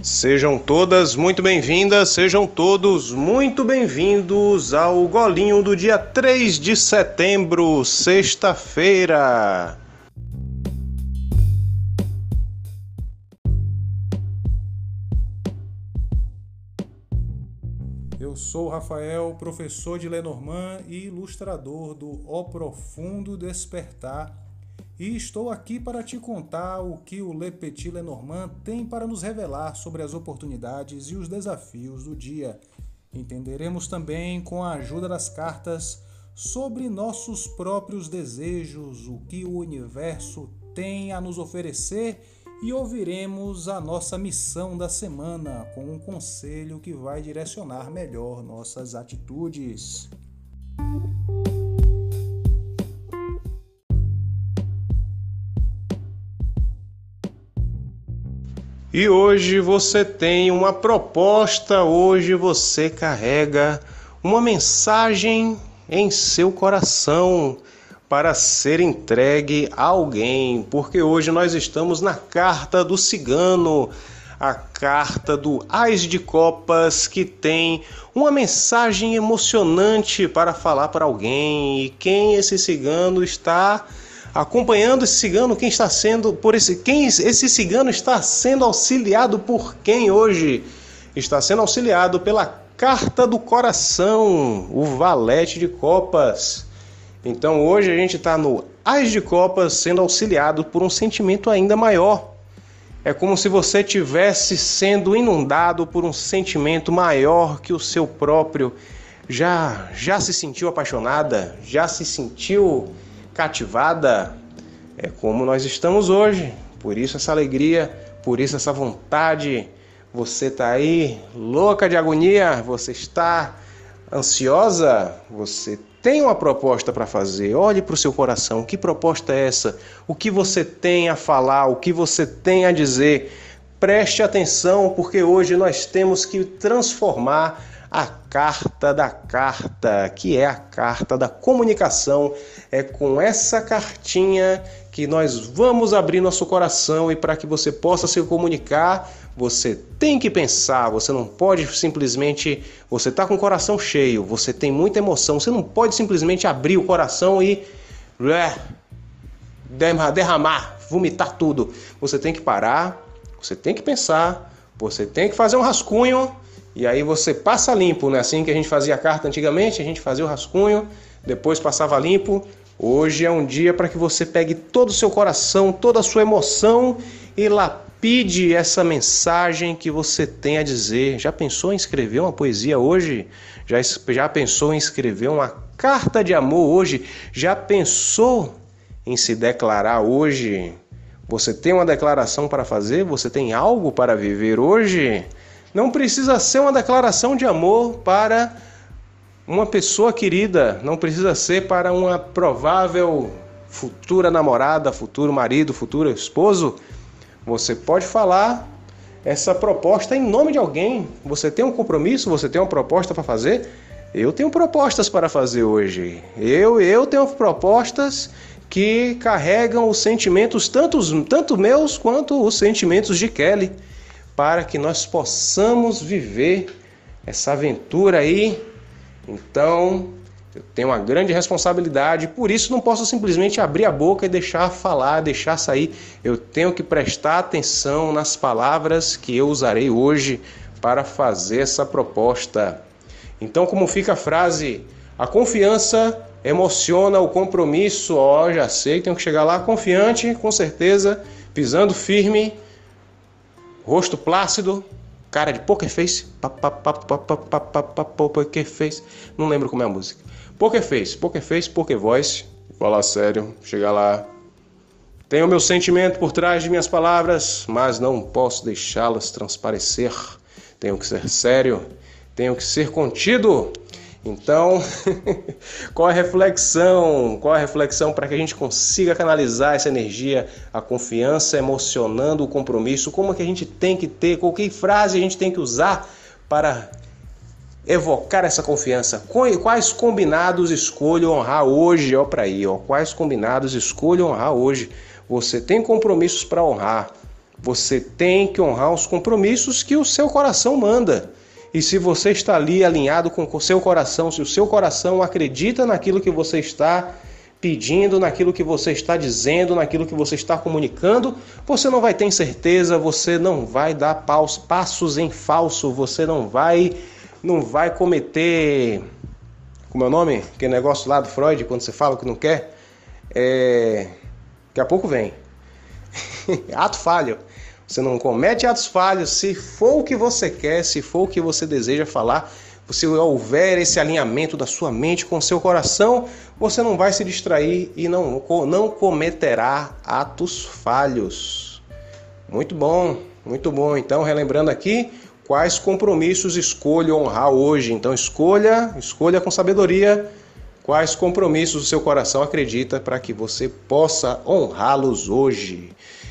Sejam todas muito bem-vindas, sejam todos muito bem-vindos ao Golinho do dia 3 de setembro, sexta-feira. Eu sou Rafael, professor de Lenormand e ilustrador do O Profundo Despertar e estou aqui para te contar o que o Le Petit Lenormand tem para nos revelar sobre as oportunidades e os desafios do dia. Entenderemos também, com a ajuda das cartas, sobre nossos próprios desejos, o que o universo tem a nos oferecer e ouviremos a nossa missão da semana com um conselho que vai direcionar melhor nossas atitudes. E hoje você tem uma proposta, hoje você carrega uma mensagem em seu coração para ser entregue a alguém, porque hoje nós estamos na carta do cigano, a carta do Ais de Copas, que tem uma mensagem emocionante para falar para alguém. E quem esse cigano está acompanhando esse cigano, quem está sendo por esse quem esse cigano está sendo auxiliado por quem hoje? Está sendo auxiliado pela carta do coração, o valete de copas. Então hoje a gente está no As de Copas sendo auxiliado por um sentimento ainda maior. É como se você tivesse sendo inundado por um sentimento maior que o seu próprio. Já já se sentiu apaixonada? Já se sentiu cativada, é como nós estamos hoje. Por isso essa alegria, por isso essa vontade. Você está aí louca de agonia, você está ansiosa, você tem uma proposta para fazer. Olhe para o seu coração. Que proposta é essa? O que você tem a falar? O que você tem a dizer? Preste atenção, porque hoje nós temos que transformar a carta da carta, que é a carta da comunicação. É com essa cartinha que nós vamos abrir nosso coração e para que você possa se comunicar, você tem que pensar, você não pode simplesmente, você está com o coração cheio, você tem muita emoção, você não pode simplesmente abrir o coração e derramar, vomitar tudo. Você tem que parar, você tem que pensar, você tem que fazer um rascunho e aí você passa limpo, né? Assim que a gente fazia a carta antigamente, a gente fazia o rascunho, depois passava limpo. Hoje é um dia para que você pegue todo o seu coração, toda a sua emoção e lapide essa mensagem que você tem a dizer. Já pensou em escrever uma poesia hoje? Já, já pensou em escrever uma carta de amor hoje? Já pensou em se declarar hoje? Você tem uma declaração para fazer? Você tem algo para viver hoje? Não precisa ser uma declaração de amor para uma pessoa querida, não precisa ser para uma provável futura namorada, futuro marido, futuro esposo. Você pode falar essa proposta em nome de alguém. Você tem um compromisso, você tem uma proposta para fazer? Eu tenho propostas para fazer hoje. Eu, eu tenho propostas que carregam os sentimentos, tanto, tanto meus quanto os sentimentos de Kelly para que nós possamos viver essa aventura aí. Então, eu tenho uma grande responsabilidade, por isso não posso simplesmente abrir a boca e deixar falar, deixar sair. Eu tenho que prestar atenção nas palavras que eu usarei hoje para fazer essa proposta. Então, como fica a frase? A confiança emociona o compromisso. Ó, oh, já sei, tenho que chegar lá confiante, com certeza, pisando firme rosto plácido, cara de poker face, poker face, não lembro como é a música. Poker face, poker face, poker voice, falar sério, chegar lá. Tenho meu sentimento por trás de minhas palavras, mas não posso deixá-las transparecer. Tenho que ser sério, tenho que ser contido. Então, qual a reflexão? Qual a reflexão para que a gente consiga canalizar essa energia, a confiança, emocionando o compromisso? Como é que a gente tem que ter? Qualquer frase a gente tem que usar para evocar essa confiança? Quais combinados escolho honrar hoje? Ó, para aí, ó. Quais combinados escolho honrar hoje? Você tem compromissos para honrar. Você tem que honrar os compromissos que o seu coração manda. E se você está ali alinhado com o seu coração, se o seu coração acredita naquilo que você está pedindo, naquilo que você está dizendo, naquilo que você está comunicando, você não vai ter incerteza, você não vai dar passos em falso, você não vai não vai cometer como é o nome? Aquele negócio lá do Freud, quando você fala que não quer, é... daqui a pouco vem. Ato falho. Você não comete atos falhos se for o que você quer, se for o que você deseja falar, se houver esse alinhamento da sua mente com o seu coração, você não vai se distrair e não, não cometerá atos falhos. Muito bom, muito bom. Então, relembrando aqui, quais compromissos escolho honrar hoje? Então, escolha, escolha com sabedoria quais compromissos o seu coração acredita para que você possa honrá-los hoje.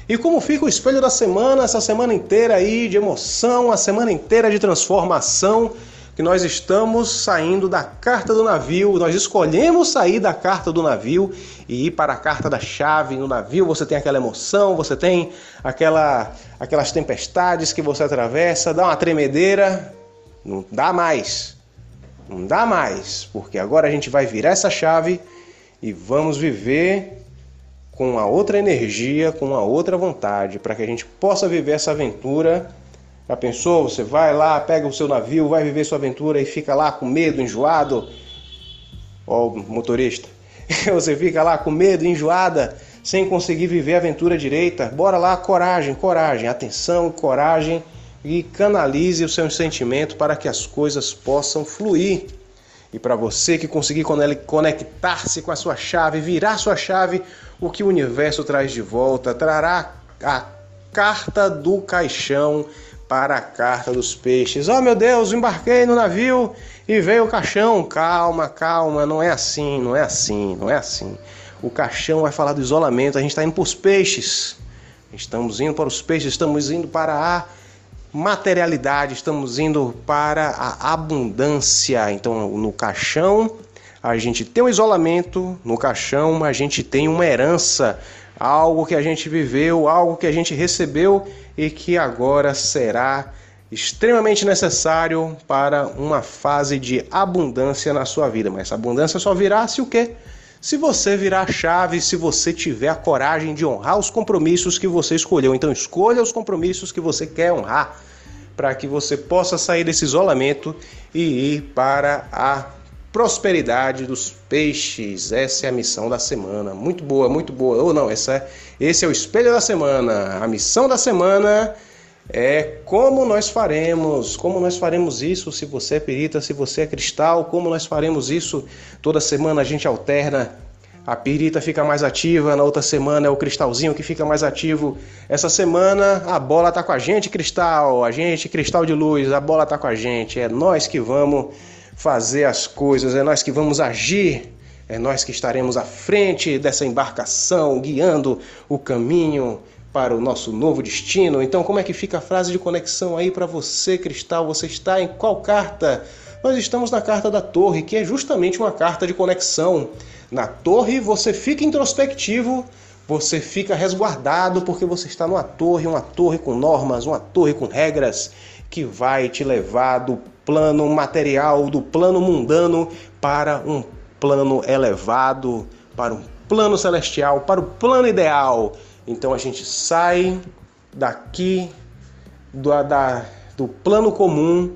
E como fica o espelho da semana, essa semana inteira aí de emoção, a semana inteira de transformação, que nós estamos saindo da carta do navio, nós escolhemos sair da carta do navio e ir para a carta da chave. No navio você tem aquela emoção, você tem aquela, aquelas tempestades que você atravessa, dá uma tremedeira, não dá mais. Não dá mais, porque agora a gente vai virar essa chave e vamos viver com uma outra energia, com uma outra vontade, para que a gente possa viver essa aventura. Já pensou? Você vai lá, pega o seu navio, vai viver sua aventura e fica lá com medo, enjoado. Ó, o motorista. Você fica lá com medo, enjoada, sem conseguir viver a aventura direita. Bora lá, coragem, coragem, atenção, coragem e canalize o seu sentimento para que as coisas possam fluir. E para você que conseguir conectar-se com a sua chave, virar sua chave, o que o universo traz de volta trará a carta do caixão para a carta dos peixes. Oh meu Deus, embarquei no navio e veio o caixão. Calma, calma, não é assim, não é assim, não é assim. O caixão vai falar do isolamento, a gente está indo para os peixes. Estamos indo para os peixes, estamos indo para a materialidade, estamos indo para a abundância. Então, no caixão, a gente tem um isolamento, no caixão, a gente tem uma herança, algo que a gente viveu, algo que a gente recebeu e que agora será extremamente necessário para uma fase de abundância na sua vida. Mas essa abundância só virá se o quê? Se você virar a chave, se você tiver a coragem de honrar os compromissos que você escolheu. Então escolha os compromissos que você quer honrar para que você possa sair desse isolamento e ir para a prosperidade dos peixes. Essa é a missão da semana. Muito boa, muito boa. Ou não, essa, esse é o espelho da semana. A missão da semana é como nós faremos, como nós faremos isso se você é perita, se você é cristal, como nós faremos isso. Toda semana a gente alterna a pirita fica mais ativa, na outra semana é o cristalzinho que fica mais ativo. Essa semana a bola tá com a gente, cristal, a gente, cristal de luz, a bola tá com a gente. É nós que vamos fazer as coisas, é nós que vamos agir, é nós que estaremos à frente dessa embarcação, guiando o caminho para o nosso novo destino. Então, como é que fica a frase de conexão aí para você, cristal? Você está em qual carta? Nós estamos na carta da Torre, que é justamente uma carta de conexão. Na torre você fica introspectivo, você fica resguardado porque você está numa torre, uma torre com normas, uma torre com regras que vai te levar do plano material, do plano mundano para um plano elevado, para um plano celestial, para o plano ideal. Então a gente sai daqui do, da, do plano comum,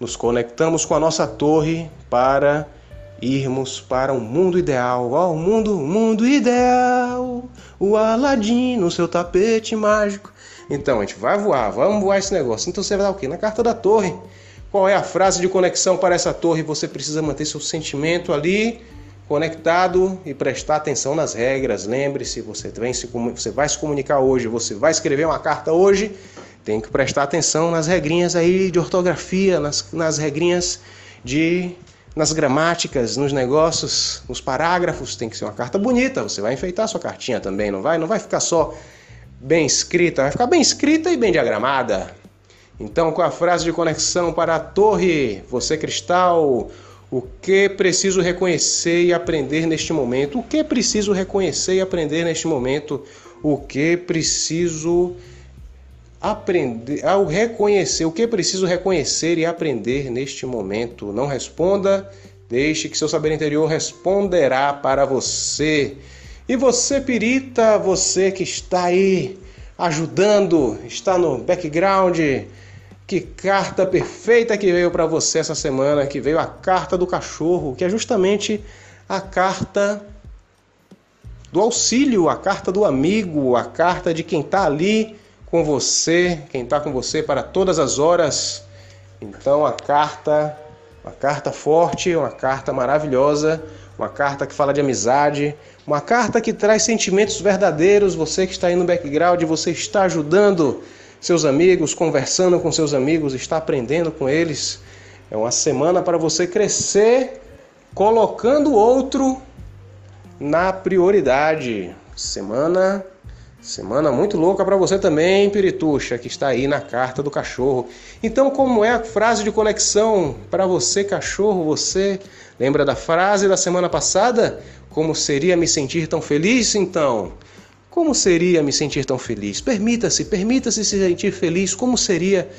nos conectamos com a nossa torre para irmos para um mundo ideal, ó, oh, o mundo, mundo ideal, o Aladim no seu tapete mágico. Então, a gente vai voar, vamos voar esse negócio. Então você vai dar o quê? Na carta da torre. Qual é a frase de conexão para essa torre? Você precisa manter seu sentimento ali conectado e prestar atenção nas regras. Lembre-se, você, você vai se comunicar hoje, você vai escrever uma carta hoje, tem que prestar atenção nas regrinhas aí de ortografia, nas, nas regrinhas de nas gramáticas, nos negócios, nos parágrafos, tem que ser uma carta bonita. Você vai enfeitar sua cartinha também, não vai? Não vai ficar só bem escrita, vai ficar bem escrita e bem diagramada. Então, com a frase de conexão para a torre, você cristal, o que preciso reconhecer e aprender neste momento? O que preciso reconhecer e aprender neste momento? O que preciso aprender, ao reconhecer o que preciso reconhecer e aprender neste momento. Não responda, deixe que seu saber interior responderá para você. E você, pirita, você que está aí ajudando, está no background, que carta perfeita que veio para você essa semana, que veio a carta do cachorro, que é justamente a carta do auxílio, a carta do amigo, a carta de quem está ali com você, quem está com você para todas as horas. Então a carta, uma carta forte, uma carta maravilhosa, uma carta que fala de amizade, uma carta que traz sentimentos verdadeiros. Você que está aí no background, você está ajudando seus amigos, conversando com seus amigos, está aprendendo com eles. É uma semana para você crescer, colocando o outro na prioridade. Semana Semana muito louca para você também, Pirituxa, que está aí na carta do cachorro. Então, como é a frase de conexão para você, cachorro? Você lembra da frase da semana passada? Como seria me sentir tão feliz? Então, como seria me sentir tão feliz? Permita-se, permita-se se sentir feliz. Como seria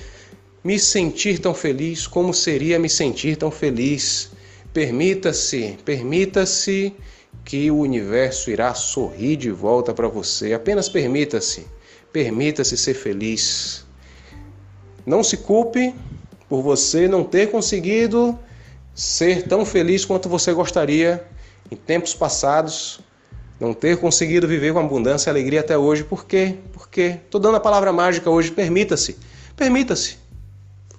me sentir tão feliz? Como seria me sentir tão feliz? Permita-se, permita-se que o universo irá sorrir de volta para você. Apenas permita-se, permita-se ser feliz. Não se culpe por você não ter conseguido ser tão feliz quanto você gostaria em tempos passados, não ter conseguido viver com abundância e alegria até hoje. Por quê? Porque estou dando a palavra mágica hoje. Permita-se, permita-se.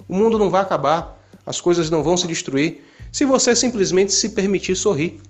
O mundo não vai acabar, as coisas não vão se destruir se você simplesmente se permitir sorrir.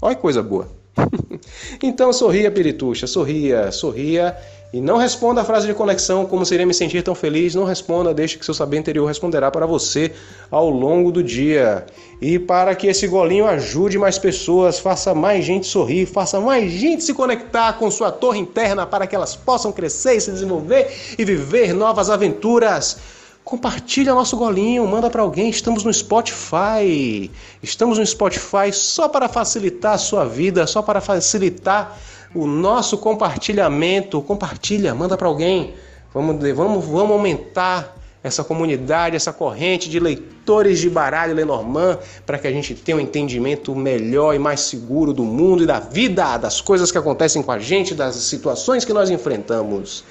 Olha que coisa boa. então sorria, Pirituxa, sorria, sorria e não responda a frase de conexão como seria me sentir tão feliz. Não responda, deixe que seu saber interior responderá para você ao longo do dia. E para que esse golinho ajude mais pessoas, faça mais gente sorrir, faça mais gente se conectar com sua torre interna para que elas possam crescer, se desenvolver e viver novas aventuras. Compartilha nosso golinho, manda para alguém. Estamos no Spotify. Estamos no Spotify só para facilitar a sua vida, só para facilitar o nosso compartilhamento. Compartilha, manda para alguém. Vamos, vamos, vamos aumentar essa comunidade, essa corrente de leitores de baralho Lenormand, para que a gente tenha um entendimento melhor e mais seguro do mundo e da vida, das coisas que acontecem com a gente, das situações que nós enfrentamos.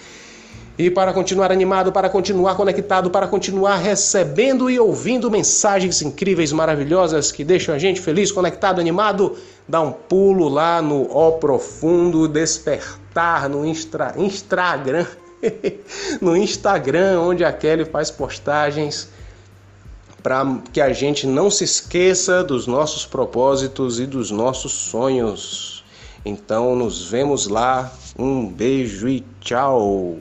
E para continuar animado, para continuar conectado, para continuar recebendo e ouvindo mensagens incríveis, maravilhosas que deixam a gente feliz, conectado, animado, dá um pulo lá no Ó Profundo Despertar no Instra, Instagram, no Instagram, onde a Kelly faz postagens para que a gente não se esqueça dos nossos propósitos e dos nossos sonhos. Então nos vemos lá. Um beijo e tchau.